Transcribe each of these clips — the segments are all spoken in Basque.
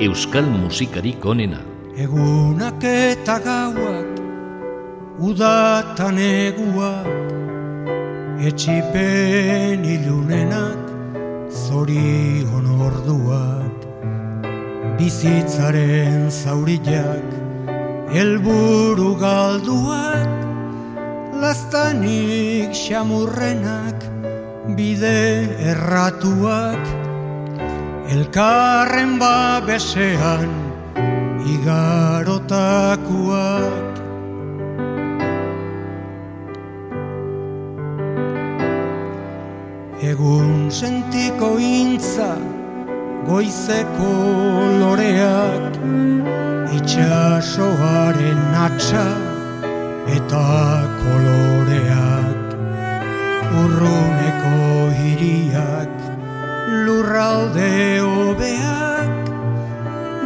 euskal musikarik onena. Egunak eta gauak, udatan eguak, etxipen ilunenak, zorion orduak, bizitzaren zaurillak, helburu galduak, lastanik xamurrenak, bide erratuak, elkarren babesean igarotakuak. Egun sentiko intza, goizeko loreak, itxasoaren atxa eta koloreak, urruneko hiriak, lurralde hobeak,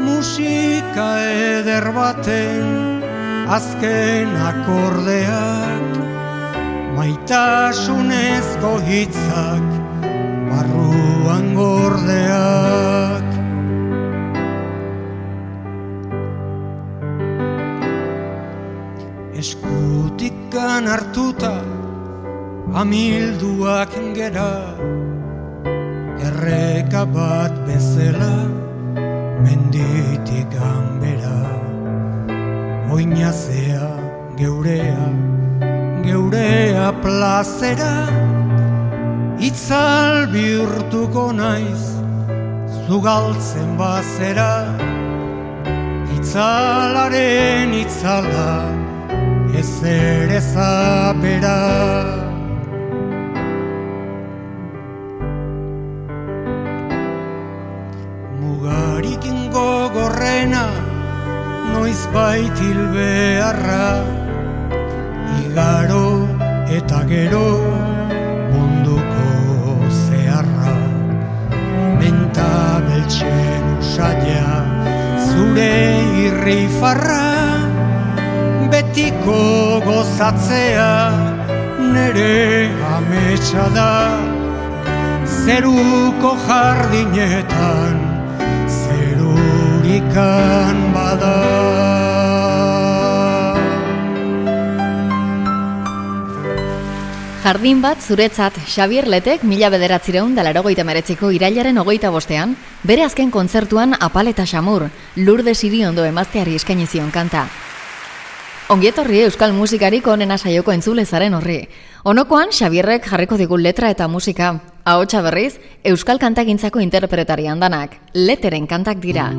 musika eder baten azken akordeak, maitasunezko hitzak, barruan gordeak. Eskutikan hartuta, amilduak gera, erreka bat bezala, menditik ganbera, oinazea geurea, geurea plazera, itzal bihurtuko naiz, zugaltzen bazera, itzalaren itzala, ez ere zapera. Noiz baitil beharra, igaro eta gero munduko zeharra. Menta beltsen usaila, zure irri farra, betiko gozatzea, nere ametsa da, zeruko jardinetan, zerurikan. Jardin bat zuretzat Xavier Letek mila bederatzireun dalarogeita meretziko irailaren hogeita bostean, bere azken kontzertuan apal eta xamur, lurde ondo emazteari eskaini zion kanta. Ongietorri euskal musikarik onena saioko entzulezaren horri. Onokoan, Xabierrek jarriko digun letra eta musika. Ahotsa berriz, euskal kantagintzako interpretarian danak. Leteren kantak dira.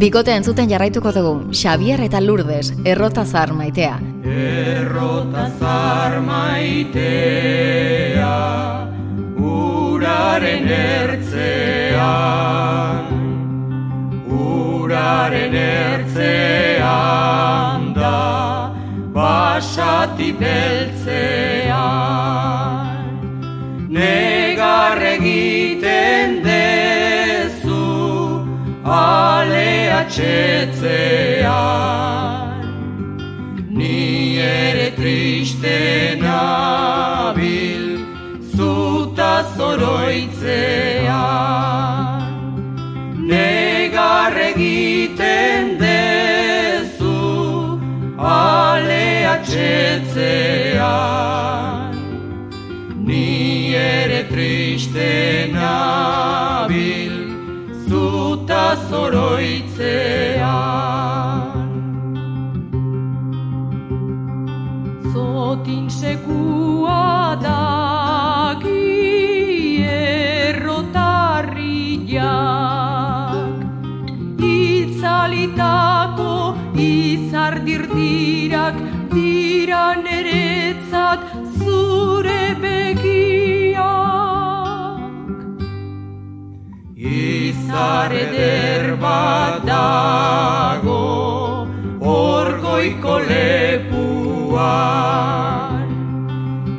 Bikote entzuten jarraituko dugu, Xavier eta Lourdes, errotazar maitea. Errotazar maitea, uraren ertzean, uraren ertzean da, basati beltzean, ale atxetzean, ni ere triste nabil, zuta zoroitzean, negar egiten dezu, ale atxetzean, Eder bat dago orgoiko lepuan.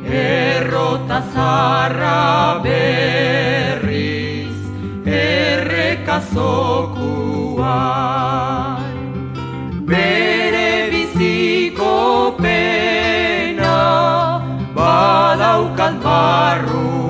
Errota zarra berriz errekazokuan. Bere biziko pena badaukat barruan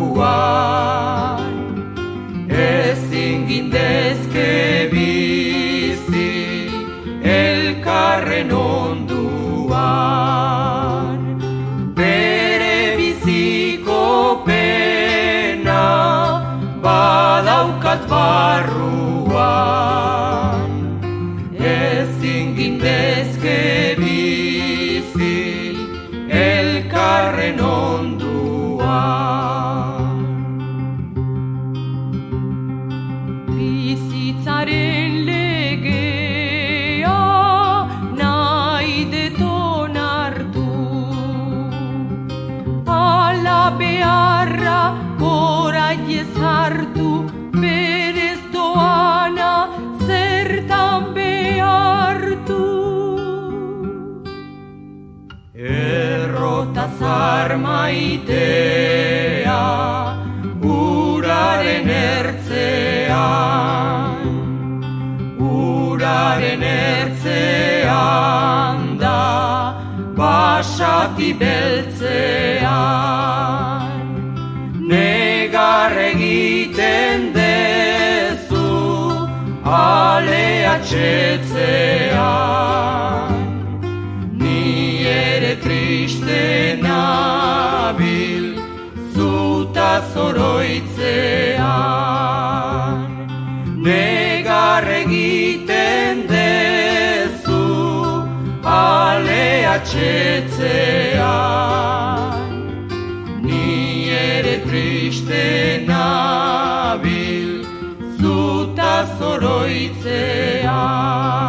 zarmaitea uraren ertzean uraren ertzean da basati beltzean negar egiten dezu alea txetzean nabil zuta zoroitzean. Negar egiten dezu alea txetzean ni ere triste nabil zuta zoroitzean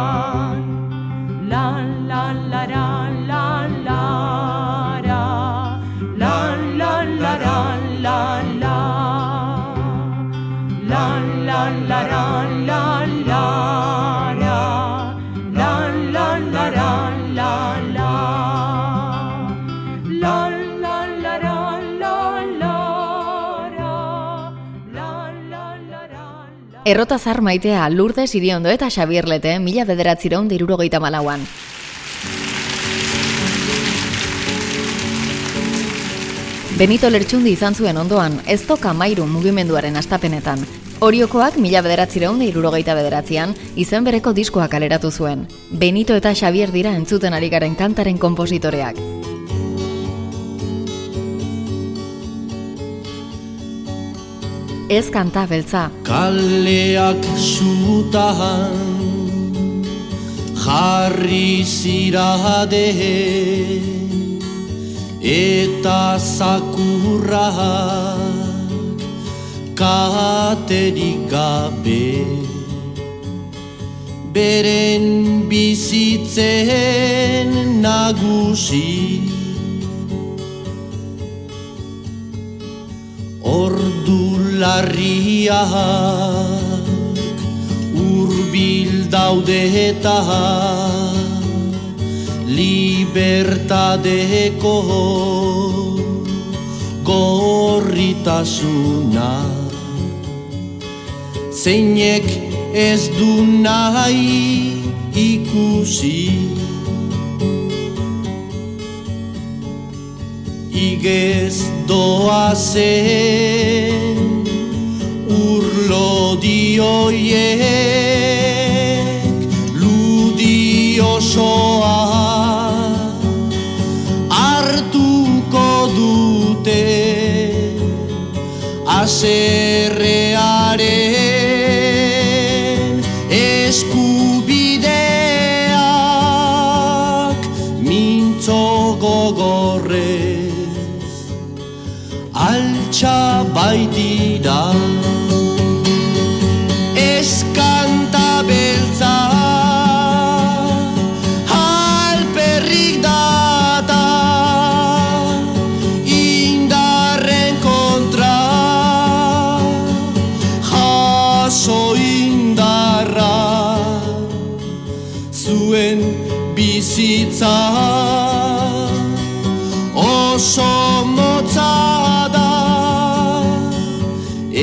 Errota zar maitea Lourdes Iriondo eta Xabier Lete mila bederatzireun dirurogeita malauan. Benito Lertxundi izan zuen ondoan, ez toka mairu mugimenduaren astapenetan. Oriokoak mila bederatzireun irurogeita bederatzean, izen bereko diskoa kaleratu zuen. Benito eta Xabier dira entzuten ari garen kantaren kompositoreak. Ez kanta beltza, Kaleak zutahan jarri zirade eta zakurra katerik gabe. Beren bizitzen nagusi Ordu larriak urbil daude eta libertadeko gorritasuna. Zeinek ez du nahi ikusi. Igez doazen urlo dioiek ludi osoa. Hartuko dute aserrearen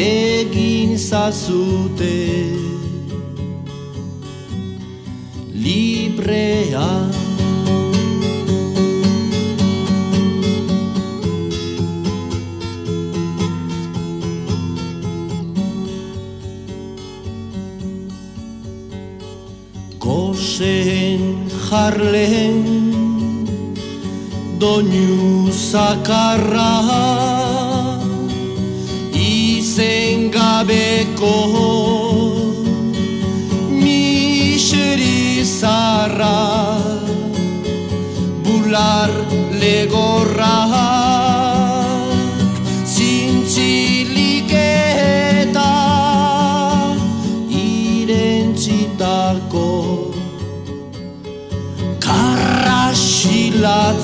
egin zazute librea. Goseen jarlen doinu zakarra izen gabeko miseri zarra bular legorrak zintzilik irentzitako. Karrasilatza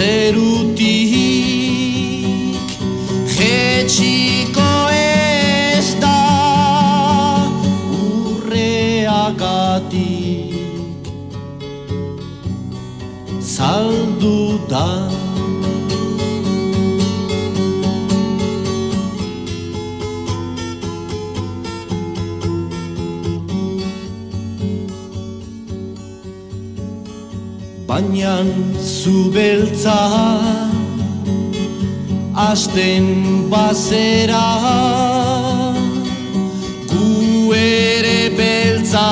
ser o baina zu beltza asten bazera gu ere beltza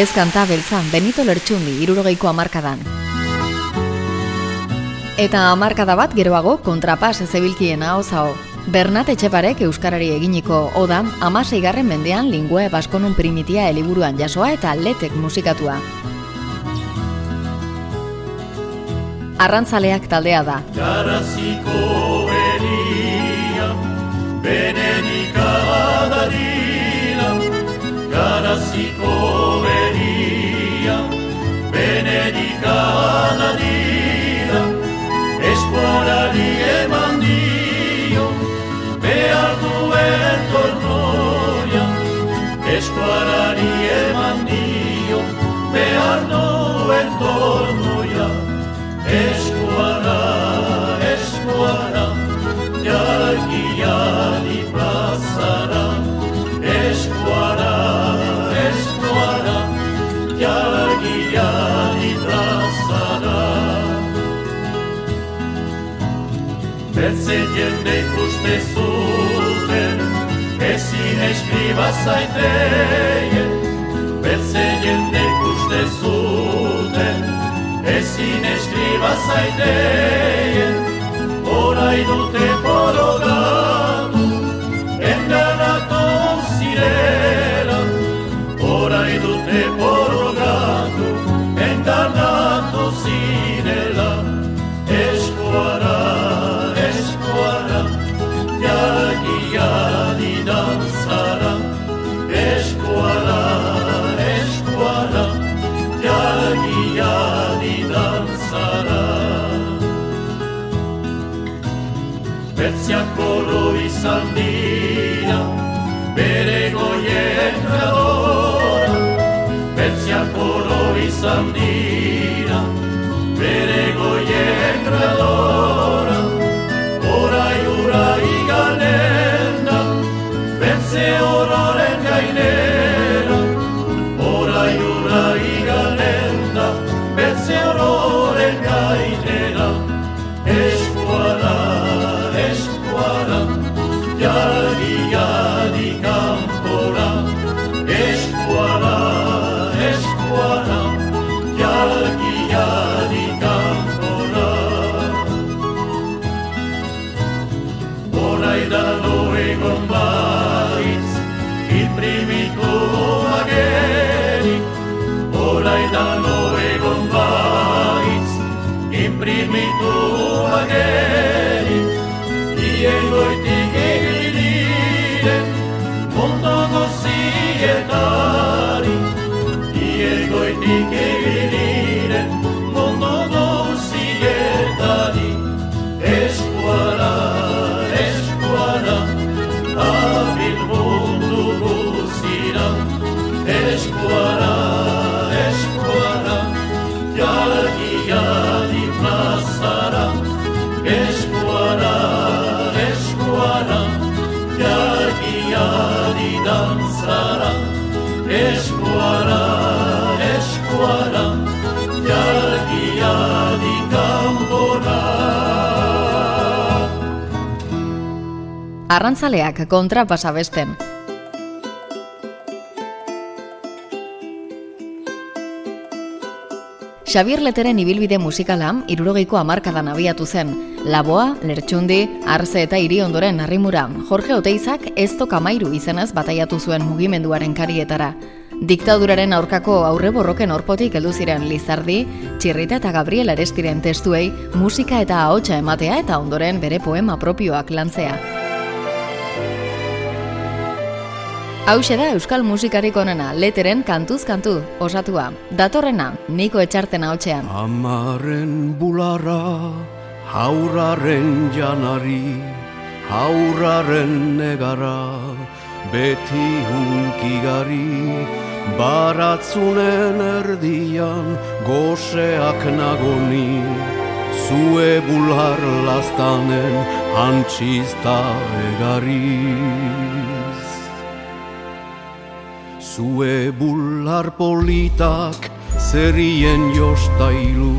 Ez kanta beltza, Benito Lertxundi, irurogeiko amarkadan. Eta amarkada bat geroago kontrapas zebilkien hau zao. Bernat Etxeparek Euskarari eginiko oda, amaseigarren mendean lingue baskonun primitia eliburuan jasoa eta letek musikatua. Arrantzaleak taldea da. Garaziko beria, dira. Garaziko beria, benedikada dira. Eskuarari eman dio, behar duen tornoia. Eskuarari eman dio, behar duen tornoia. Bertze jende ikuste zuten, ezin eskriba zaiteien. Bertze jende ikuste zuten, ezin eskriba zaiteien. Horai dute borogatu, enganatu zirela. Horai dute borogatu, enganatu Bertziak oro izan dira, bere goien gradora. Bertziak oro izan dira, bere goien gradora. He gave. Arrantzaleak kontra pasa besten. Xabier Leteren ibilbide musikala irurogeiko amarkadan abiatu zen. Laboa, Lertxundi, Arze eta Iri ondoren arrimura, Jorge Oteizak ez tokamairu izenez bataiatu zuen mugimenduaren karietara. Diktaduraren aurkako aurre borroken orpotik heldu ziren Lizardi, Txirrita eta Gabriel Arestiren testuei musika eta ahotsa ematea eta ondoren bere poema propioak lantzea. Hauxe da Euskal musikarik onena, leteren kantuz kantu, osatua. Datorrena, niko etxarten ahotsean. Amaren bularra, hauraren janari, hauraren negara, beti hunkigari, baratzunen erdian, goseak nagoni, zue bular lastanen, antxizta egariz. Zue bular politak zerien jostailu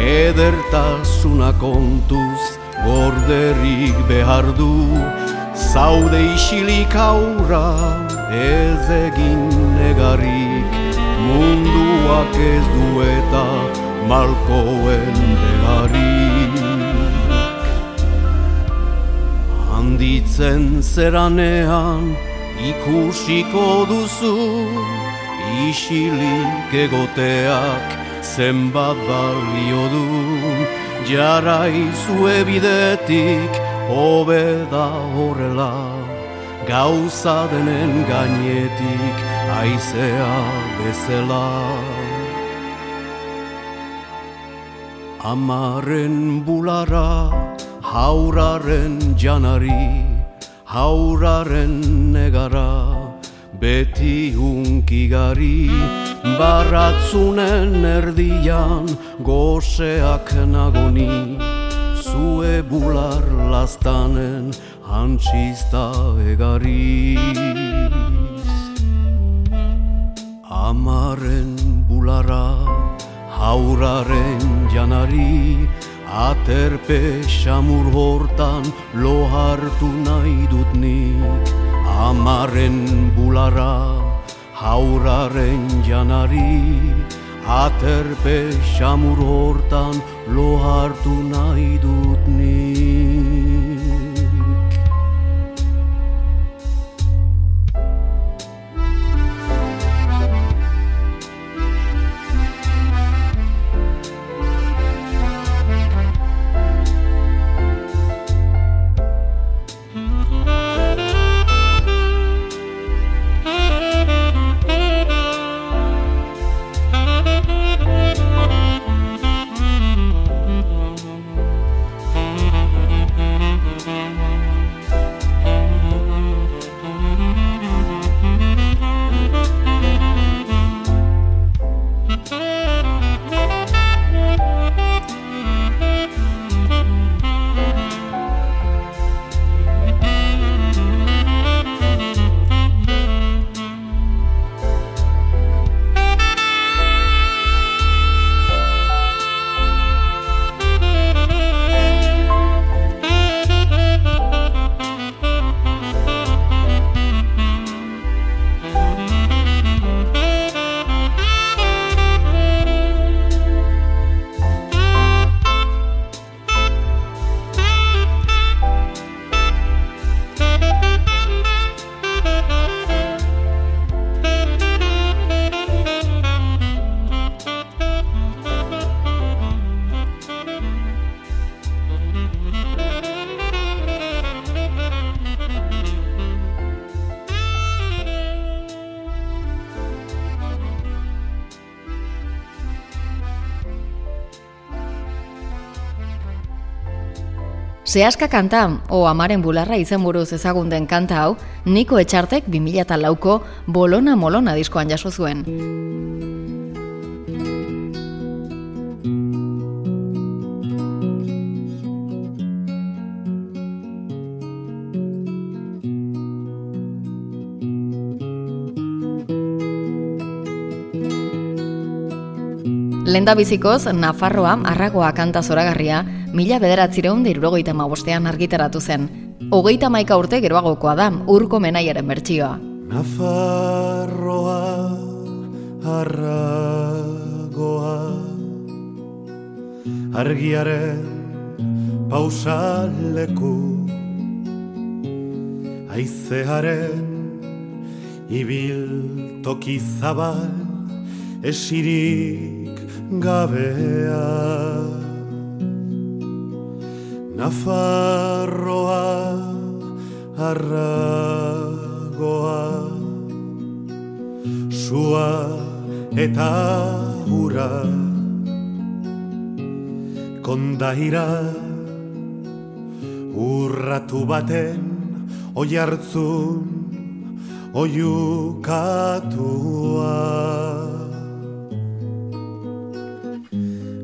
Edertasuna kontuz gorderik behar du. Zaude isilik aurra ez egin negarik Munduak ez du eta malkoen beharik Handitzen zeranean ikusiko duzu isilik egoteak zenbat balio du. Jarai zue bidetik hobeda horrela gauza denen gainetik aizea bezela Amaren bulara hauraren janari hauraren negara beti hunkigari baratzunen erdian goseak nagoni. Zue bular lastanen hantzista egariz amaren bulara hauraren janari Aterpe xamur hortan lo hartu nahi dut nik Amaren bulara hauraren janari Aterpe xamur hortan lo hartu nahi dut Sehaska kanta, o amaren bularra izen buruz ezagun den kanta hau, Niko Etxartek 2004ko Bolona Molona diskoan jaso zuen. Lenda bizikoz, Nafarroa arragoa kanta zoragarria, mila bederatzireun dirurogeita mabostean argitaratu zen. Hogeita maika urte geroagokoa da, urko menaiaren bertsioa. Nafarroa arragoa Argiaren pausaleku Aizearen ibil toki zabal Esirik gabea Nafarroa arragoa Sua eta hura. Kondaira Urratu baten Oi hartzun Oiukatua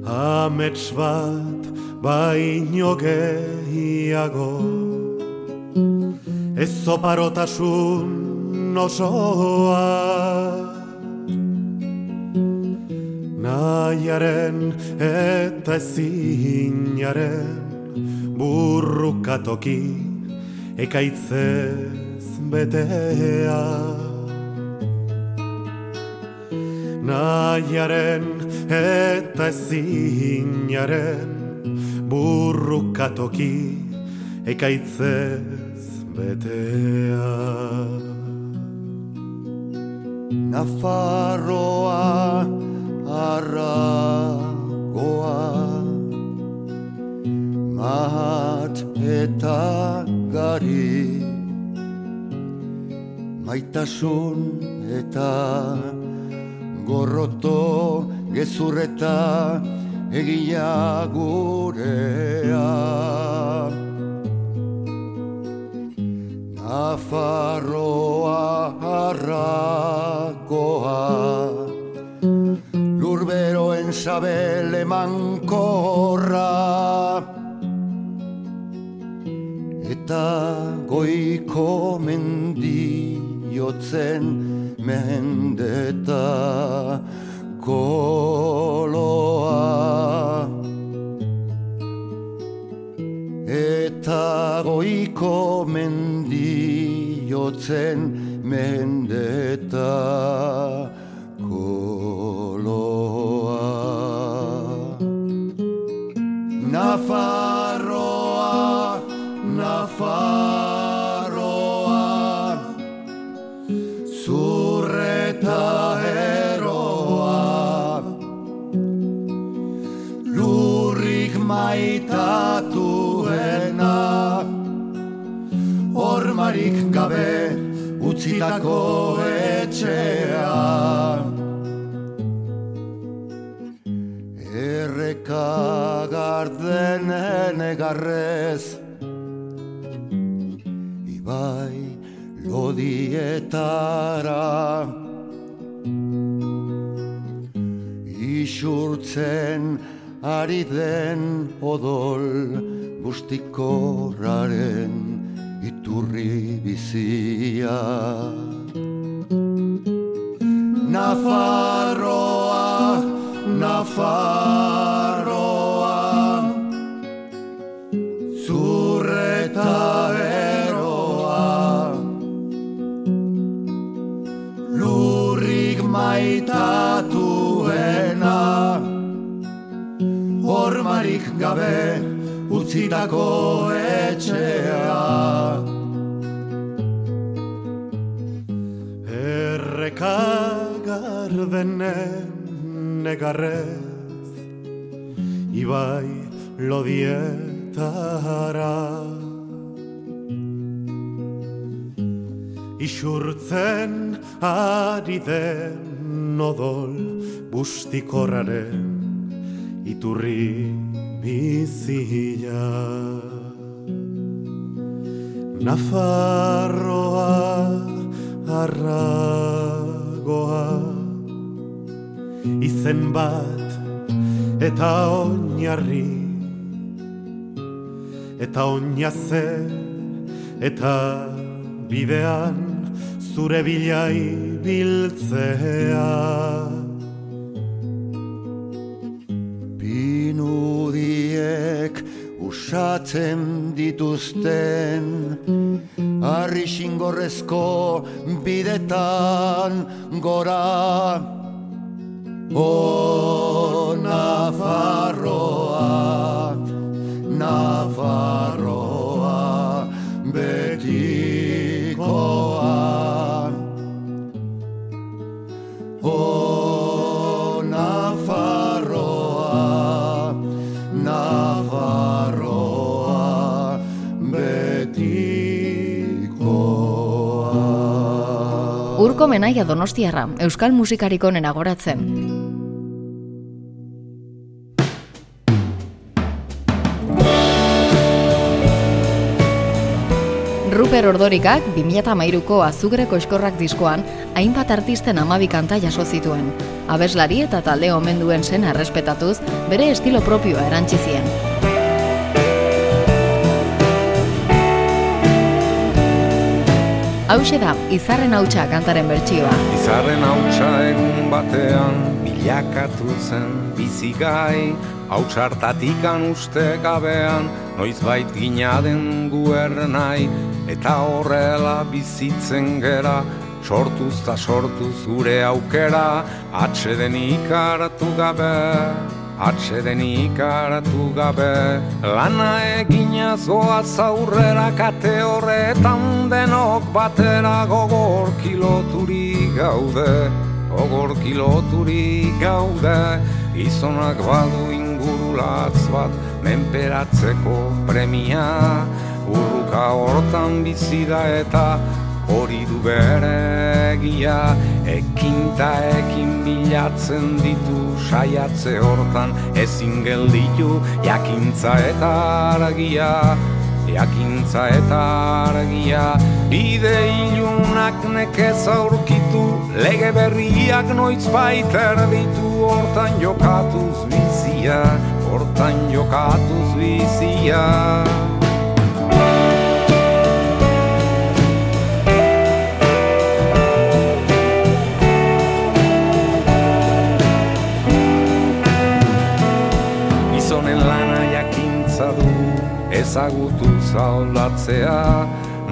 Amets bat baino gehiago Ez zoparotasun osoa. Nahiaren eta ezinaren burrukatoki ekaitzez betea. Nahiaren eta ezinaren burrukatoki ekaitzez betea. Nafarroa arragoa Mahat eta gari Maitasun eta gorroto gezurreta egia gurea. Nafarroa harrakoa Lurberoen sabele mankorra Eta goiko mendiotzen mendeta koloa. Eta goiko mendiotzen mendeta koloa. Nafarroa, gabe utzitako etxea Erreka gardenen egarrez Ibai lodietara. Isurtzen ari den odol bustikorraren iturri bizia Nafarroa, Nafarroa Zurreta eroa Lurrik maitatuena. Hormarik gabe utzitako etxea gardenen negarrez Ibai lodietara Isurtzen ari den odol bustikorraren iturri bizia. Nafarroa arragoa izen bat eta oinarri eta oinaze eta bidean zure bilai biltzea Pinudiek usatzen dituzten Arri xingorrezko bidetan gora. O Nafarroa, Nafarroa betikoa O Nafarroa, Nafarroa betikoa Urko menaia donostiarra, euskal musikarik onena goratzen. Ruper Ordorikak 2013ko Azugreko eskorrak diskoan hainbat artisten amabi kanta jaso zituen. Abeslari eta talde omen duen zen errespetatuz, bere estilo propioa erantzi zien. Hauxe da, izarren hautsa kantaren bertsioa. Izarren hautsa egun batean bilakatu zen bizigai Hautsartatikan uste gabean noizbait gina den guer Eta horrela bizitzen gera sortuz ta sortuz gure aukera. Atxeden ikaratu gabe Atxeden ikaratu gabe. Lana egina zoaz aurrera kate horretan denok batera gogor kiloturi gaude. Gogor kiloturi gaude Gizonak badu ingurulatz bat menperatzeko premia Urruka hortan bizi da eta hori du bere egia. Ekin ta ekin bilatzen ditu saiatze hortan Ezin gelditu jakintza eta argia. Jakintza eta argia. Bide ilunak nekez aurkitu Lege berriak noiz baiter ditu. Hortan jokatuz bizia Hortan jokatuz bizia ezagutu zaulatzea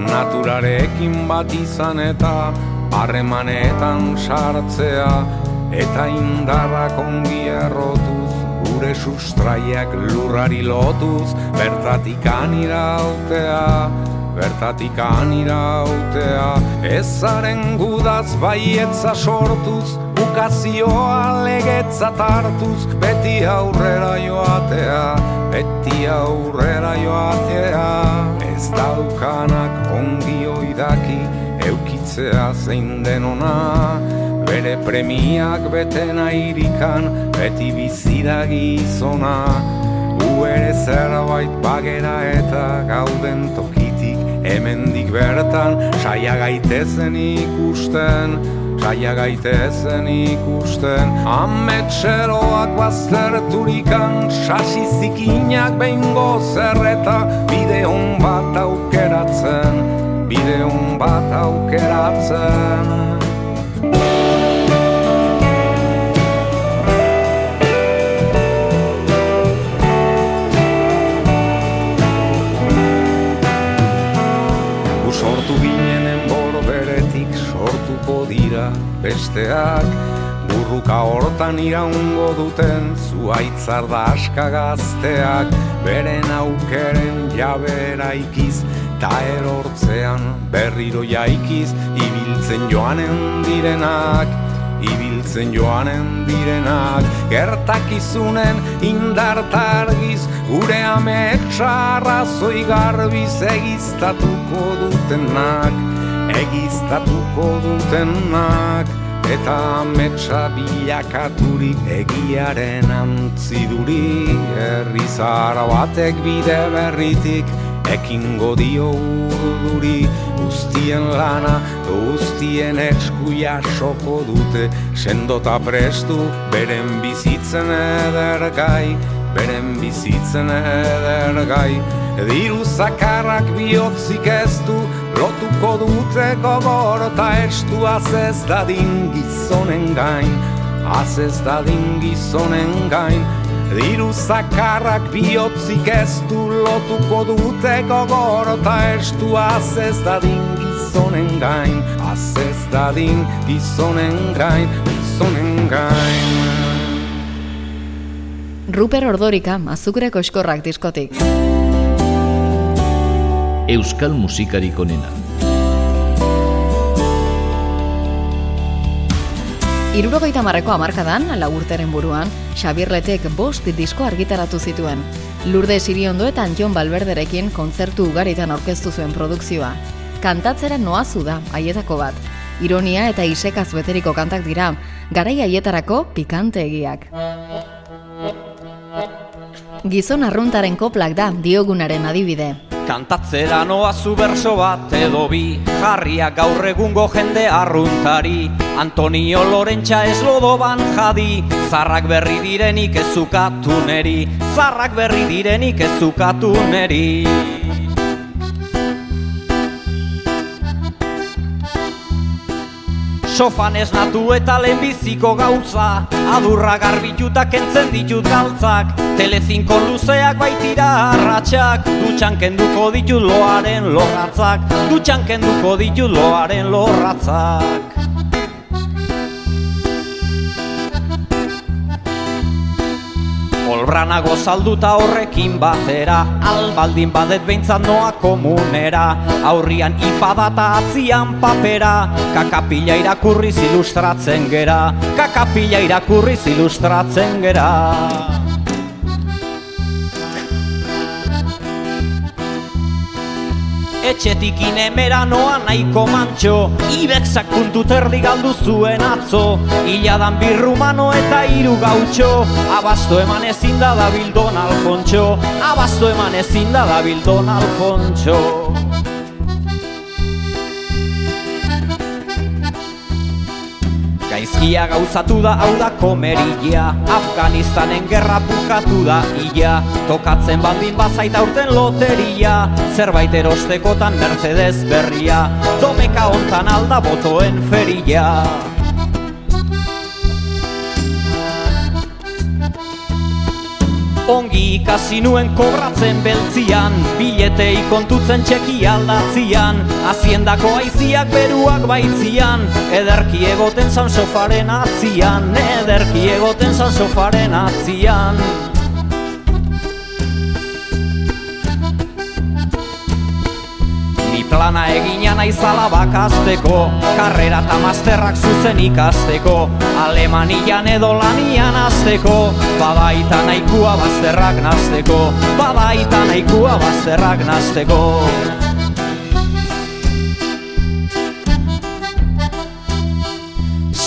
Naturarekin bat izan eta harremanetan sartzea. Eta indarrak ongi errotuz gure sustraiak lurrari lotuz. Bertatik anirautea, bertatik anirautea Ezaren gudaz baietza sortuz ukazioa legetza tartuz Beti aurrera joatea, beti aurrera joatea. Ez daukanak ongi oidaki eukitzea zein denona. Bere premiak betena irikan, beti bizida gizona. Gu ere zerbait bagera eta gauden tokitik Hemendik bertan saia gaitezen ikusten Saia gaitezen ikusten Ametxeroak bazterturikan Sasi zikinak behingo zerreta Bide hon bat aukeratzen Bide hon bat aukeratzen besteak Burruka hortan iraungo duten zuaitzar da aska gazteak Beren aukeren jabera ikiz Ta erortzean berriro jaikiz Ibiltzen joanen direnak Ibiltzen joanen direnak. Gertakizunen indartargiz Gure ametsa arrazoi garbiz egiztatuko dutenak Egiztatuko dutenak Eta ametsa bilakaturik egiaren antziduri. Herri zara batek bide berritik ekingo dio urduri Guztien lana, guztien esku jasoko dute. Sendota prestu, beren bizitzen edergai Beren bizitzen edergai Diru zakarrak bihotzik ez du Lotuko dute gogor eta estu Azez dadin gizonen gain Azez dadin gizonen gain Diru zakarrak bihotzik ez du lotuko dute gogor eta estu azez dadin gizonen gain azez dadin gizonen gain gizonen gain Ruper Ordorika, azukreko eskorrak diskotik. Euskal musikarik onena. Irurogeita marreko amarkadan, lagurteren buruan, Xabirletek bost disko argitaratu zituen. Lurde Siriondo eta Jon Balberderekin kontzertu ugaritan aurkeztu zuen produkzioa. Kantatzera noazu da, haietako bat. Ironia eta isekaz beteriko kantak dira, garai haietarako pikante egiak. Gizon arruntaren koplak da diogunaren adibide. Kantatzera noa zu berso bat edo bi Jarriak gaur egungo jende arruntari. Antonio Lorentxa ez lodoban jadi Zarrak berri direnik ez zukatu neri. Zarrak berri direnik ez zukatu neri Sofan esnatu eta lehenbiziko gauza. Adurra garbituta kentzen ditut galtzak. Telezinko luzeak baitira arratxak Dutxan kenduko ditut loaren lorratzak Dutxan kenduko ditut loaren lorratzak Olbranago salduta horrekin batera. Albaldin badet behintzat noa komunera. Aurrian ipadata atzian papera. Kakapila irakurriz ilustratzen gera. Kakapila irakurriz ilustratzen gera Etxetik inemera noa nahiko mantxo. Ibexak puntu terdi galdu zuen atzo. Iladan birrumano eta hiru gautxo. Abasto eman ezin da dabil Don Alfontxo Abasto eman ezin da dabil Don Alfontxo Gaizkia gauzatu da hau da komeria. Afganistanen gerra bukatu da ia. Tokatzen baldin bazaita urten loteria. Zerbait erostekotan Mercedes berria. Domeka hontan alda botoen feria Ongi ikasi nuen kobratzen beltzian Biletei kontutzen txeki aldatzian. Haziendako aiziak beruak baitzian Ederki egoten zan sofaren atzian Ederki egoten zan sofaren atzian Ni plana egina naizala bakazteko Karrera eta masterrak zuzen ikasteko. Alemanian edo lanian azteko Badaita nahikua bazterrak nazteko Badaita nahikua bazterrak nazteko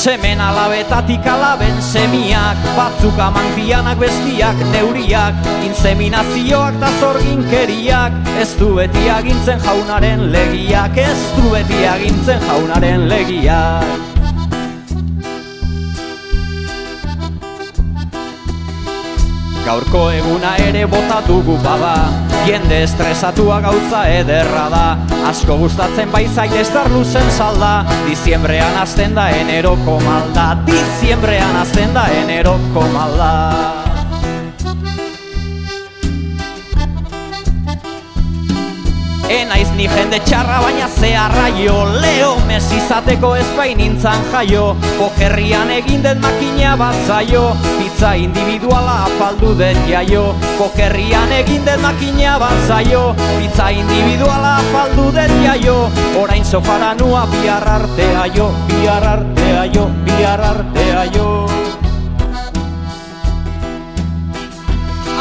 Semen alabetatik alaben semiak. Batzuk amantianak bestiak neuriak Inseminazioak da zorginkeriak. Ez du beti agintzen jaunaren legiak Ez du beti agintzen jaunaren legiak Gaurko eguna ere bota dugu bada Jende estresatua gauza ederra da. Asko gustatzen bai zait estar luzen salda. Diziembrean azten da eneroko malda Diziembrean azten da eneroko malda Enaiz ni jende txarra baina ze arraio Leo Messi izateko ez bain nintzan jaio. Pokerrian egin den makina bat zaio. Pizza individuala apaldu den jaio. Pokerrian egin den makina bat zaio. Pizza individuala apaldu den jaio. Orain sofara nua bihar artea jo Bihar artea jo, bihar artea jo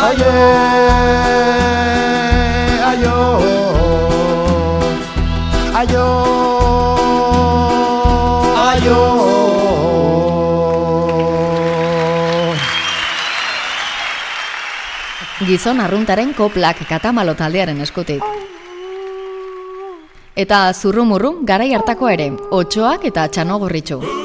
Aio, aio, aio, aio. Gizon arruntaren koplak katamalo taldearen eskutik. Eta zurrumurru garai hartako ere, otxoak eta txanogorritxu. Mendikainetan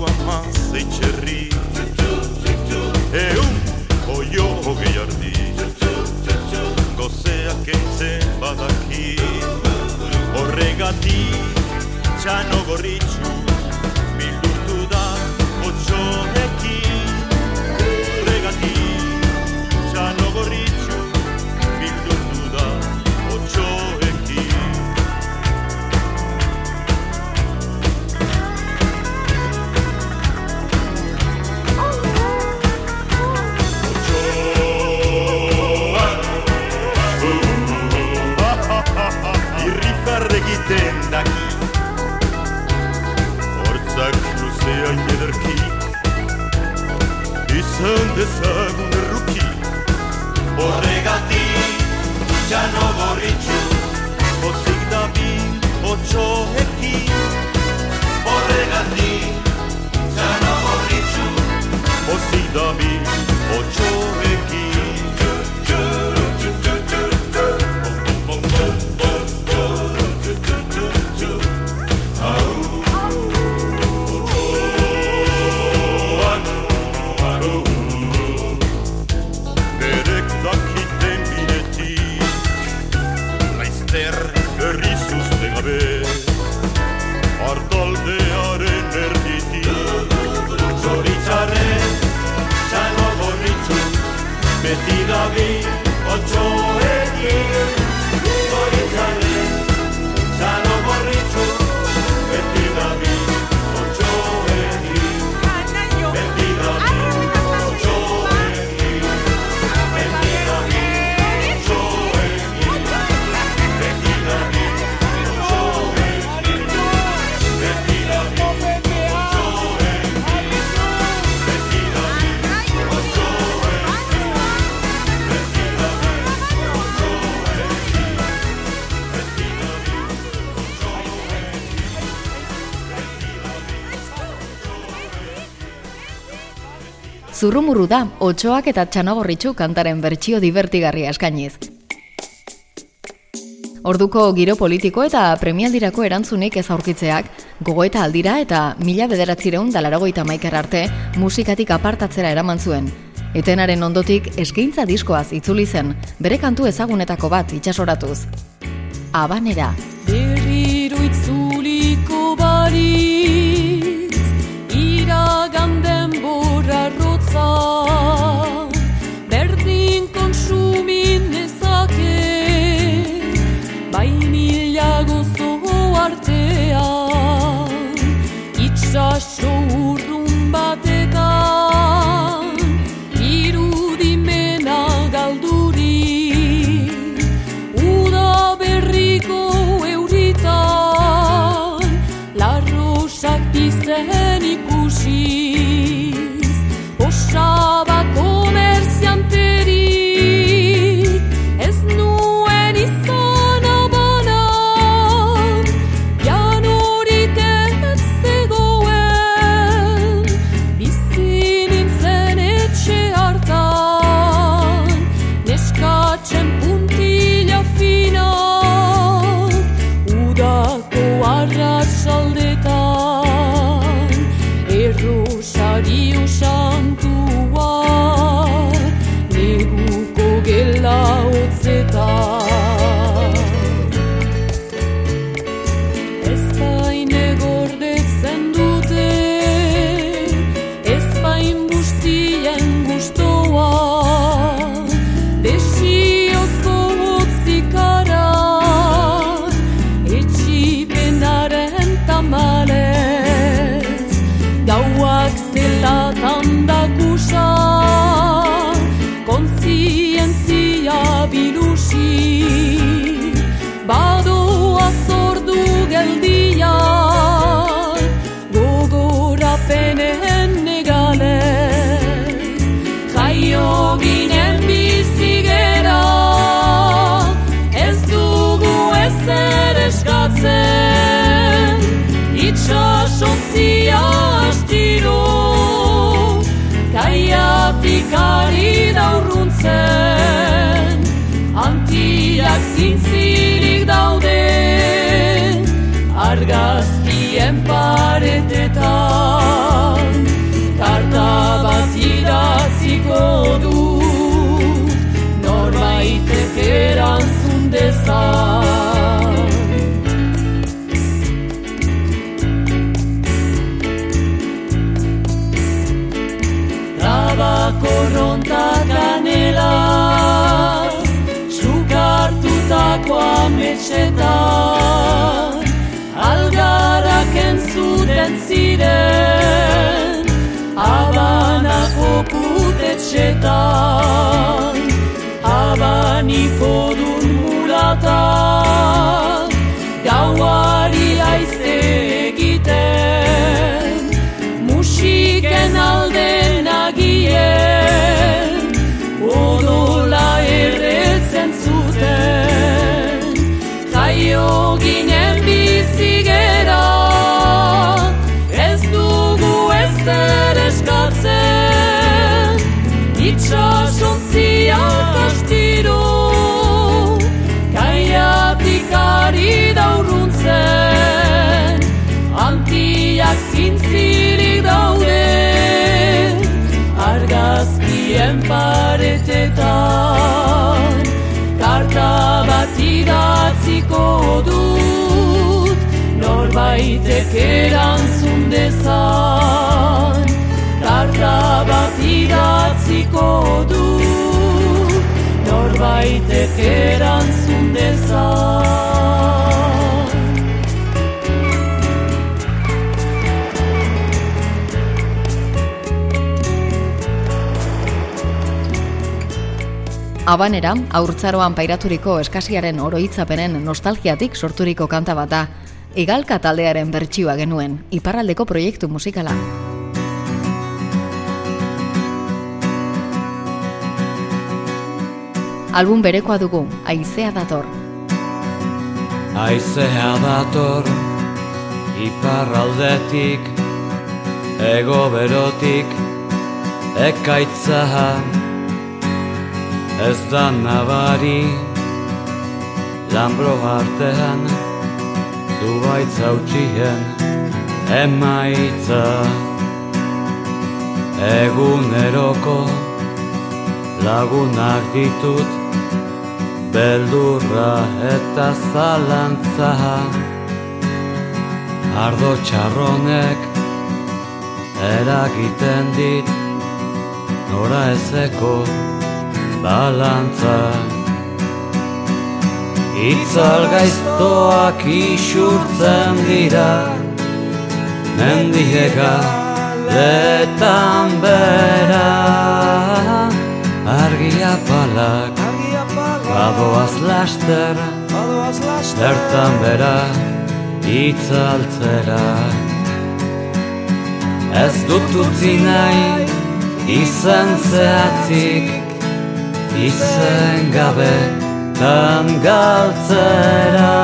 tua massa e cerri E un oiojo ghiardì Gozea che se badaki O regati, ciano gorricciu egiten daki Hortzak luzean ederki Izan dezagun erruki Horregatik txano gorritxu Pozik dabi otxoekin Horregatik txano gorritxu Pozik dabi otxoekin Zurrumurru da, otxoak eta txanogorritxu kantaren bertsio divertigarria eskainiz. Orduko giro politiko eta premialdirako erantzunik ez aurkitzeak, gogoeta aldira eta mila bederatzireun dalaragoita maiker arte musikatik apartatzera eraman zuen. Etenaren ondotik eskaintza diskoaz itzuli zen, bere kantu ezagunetako bat itxasoratuz. Abanera. Berriro itzuliko baritz Iragan denbora rotza Berdin konsumin nezake Bai mila gozo artean Itxaso entzuten ziren Habanako putetxetan Habaniko dun Itxasontziak astiro Kaiatik ari daurruntzen Antiak zintzirik daude. Argazkien paretetan Karta bat idatziko dut. Norbaitek erantzun dezan Karta bat idatziko dut Norbaitek erantzun dezan Abanera, haurtzaroan pairaturiko eskasiaren oroitzapenen nostalgiatik sorturiko kanta bat da. Igalka taldearen bertsioa genuen, iparraldeko proiektu musikala. Album berekoa dugu, Aizea dator. Aizea dator iparraldetik ego berotik ekaitza ez da nabari lambro artean zubaitz hautsien emaitza eguneroko lagunak ditut beldurra eta zalantza. Ardo txarronek eragiten dit nora ezeko balantza. Itzal gaiztoak isurtzen dira Mendiega letan bera. Argia palak badoaz laster Zertan bera itzaltzera Ez dut utzi nahi izen zehatzik izen gabe tan galtzera.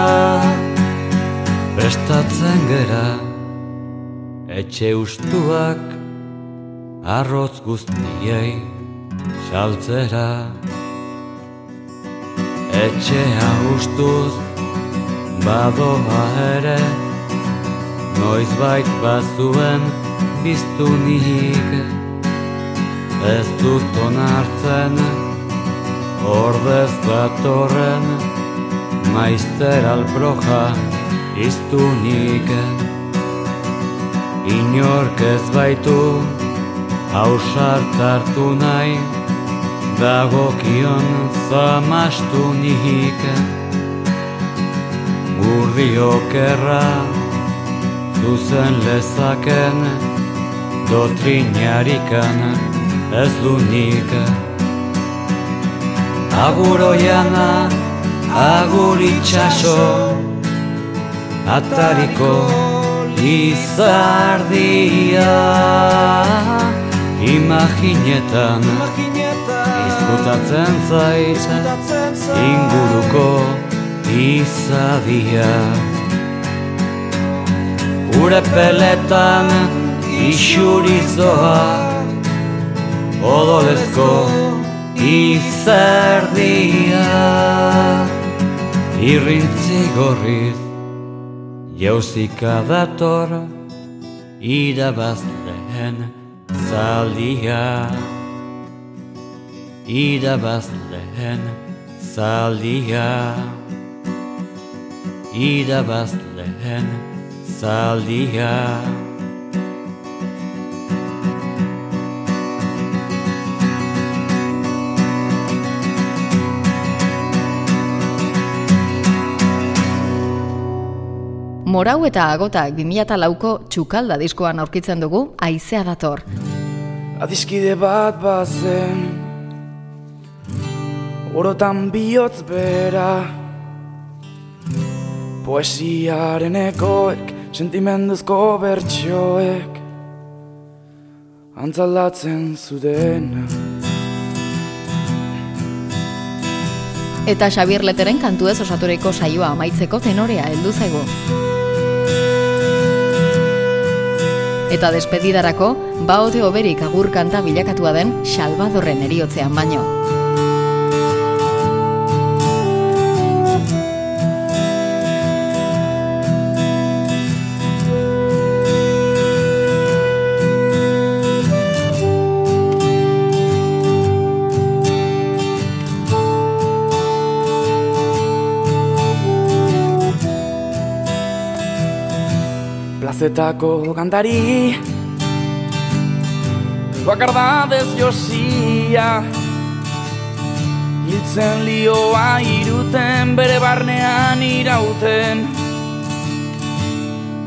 Prestatzen gera etxe ustuak arroz guztiei saltzera Etxea ustuz badoa ere. Noiz bait bazuen biztunik Ez dut onartzen Ordez datorren Maizter alproja iztunik Inork ez baitu Hausart hartu nahi Dagokion zamastu nik Gurdiok erra Zuzen lezaken Dotrinarikan ez du nik. Agur oiana, agur itxaso Atariko izardia. Imaginetan izkutatzen zait Inguruko izadia Ure peletan isurizoa Odo Kolorezko izerdia. Irrintzi gorriz Jauzika dator Irabazleen zaldia Irabazleen zaldia Irabazleen zaldia Morau eta agotak 2004ko txukalda diskoan aurkitzen dugu aizea dator. Adiskide bat bazen Orotan bihotz bera Poesiaren ekoek Sentimenduzko bertsoek Antzaldatzen zudena Eta Xabier Leteren kantu ez osaturiko saioa amaitzeko tenorea heldu zaigu. Eta despedidarako, baote oberik agur kanta bilakatua den Salvadorren eriotzean baino. Plazetako kantari Bakardadez josia. Hiltzen lioa iruten bere barnean irauten.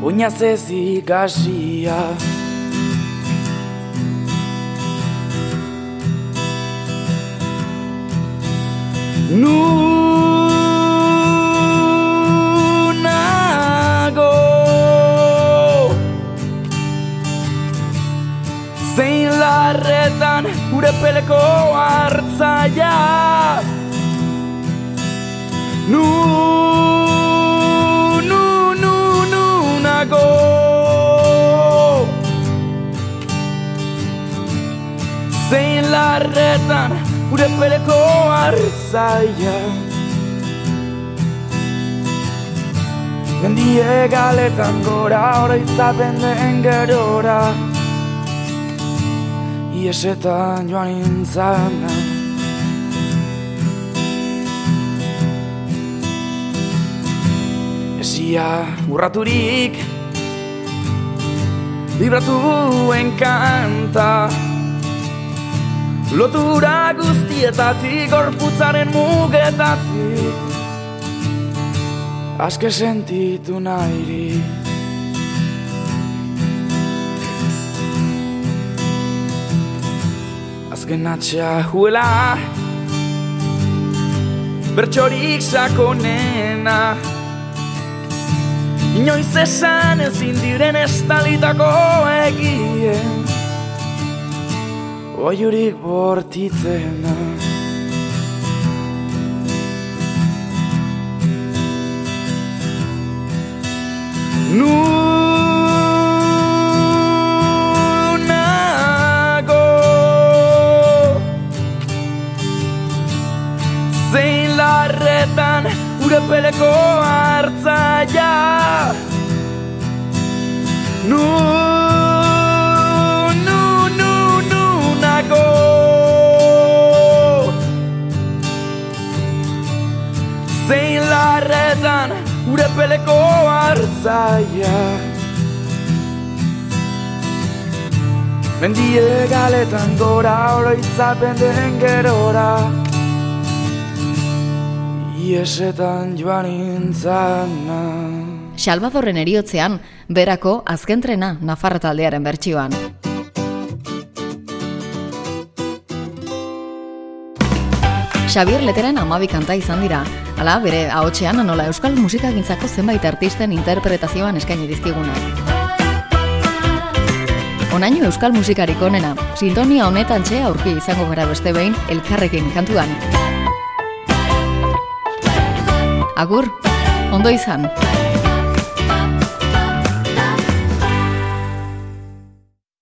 Oinaz ez ikasia Nunago Zein larretan gure peleko hartzaia. Nu, nu, nu, nu, nago. Zein larretan gure peleko hartzaia. Mendie galetan gora oroitzapen den gerora Iesetan joan intzana Esia urraturik Libratuen kanta. Lotura guztietatik gorputzaren mugetatik. Aske sentitu nairi Azken atxea huela. Bertxorik sakonena. Inoiz esan ezin diren estalitako egien. Oiurik bortitzena. Nunago larretan gure peleko hartzaia. Nu, nu, nu, nu, nago. Zein larretan gure peleko hartzaia. Mendie galetan gora oroitzapen den gerora Iesetan joan intzana Salvadorren eriotzean, berako azken trena Nafarra taldearen bertsioan. Xabier Leteren amabi kanta izan dira. Hala, bere ahotsean nola euskal musikagintzako zenbait artisten interpretazioan eskaini dizkigunak. Onaino euskal musikarik onena, sintonia honetan txe aurki izango gara beste behin elkarrekin kantuan. Agur, ondo izan.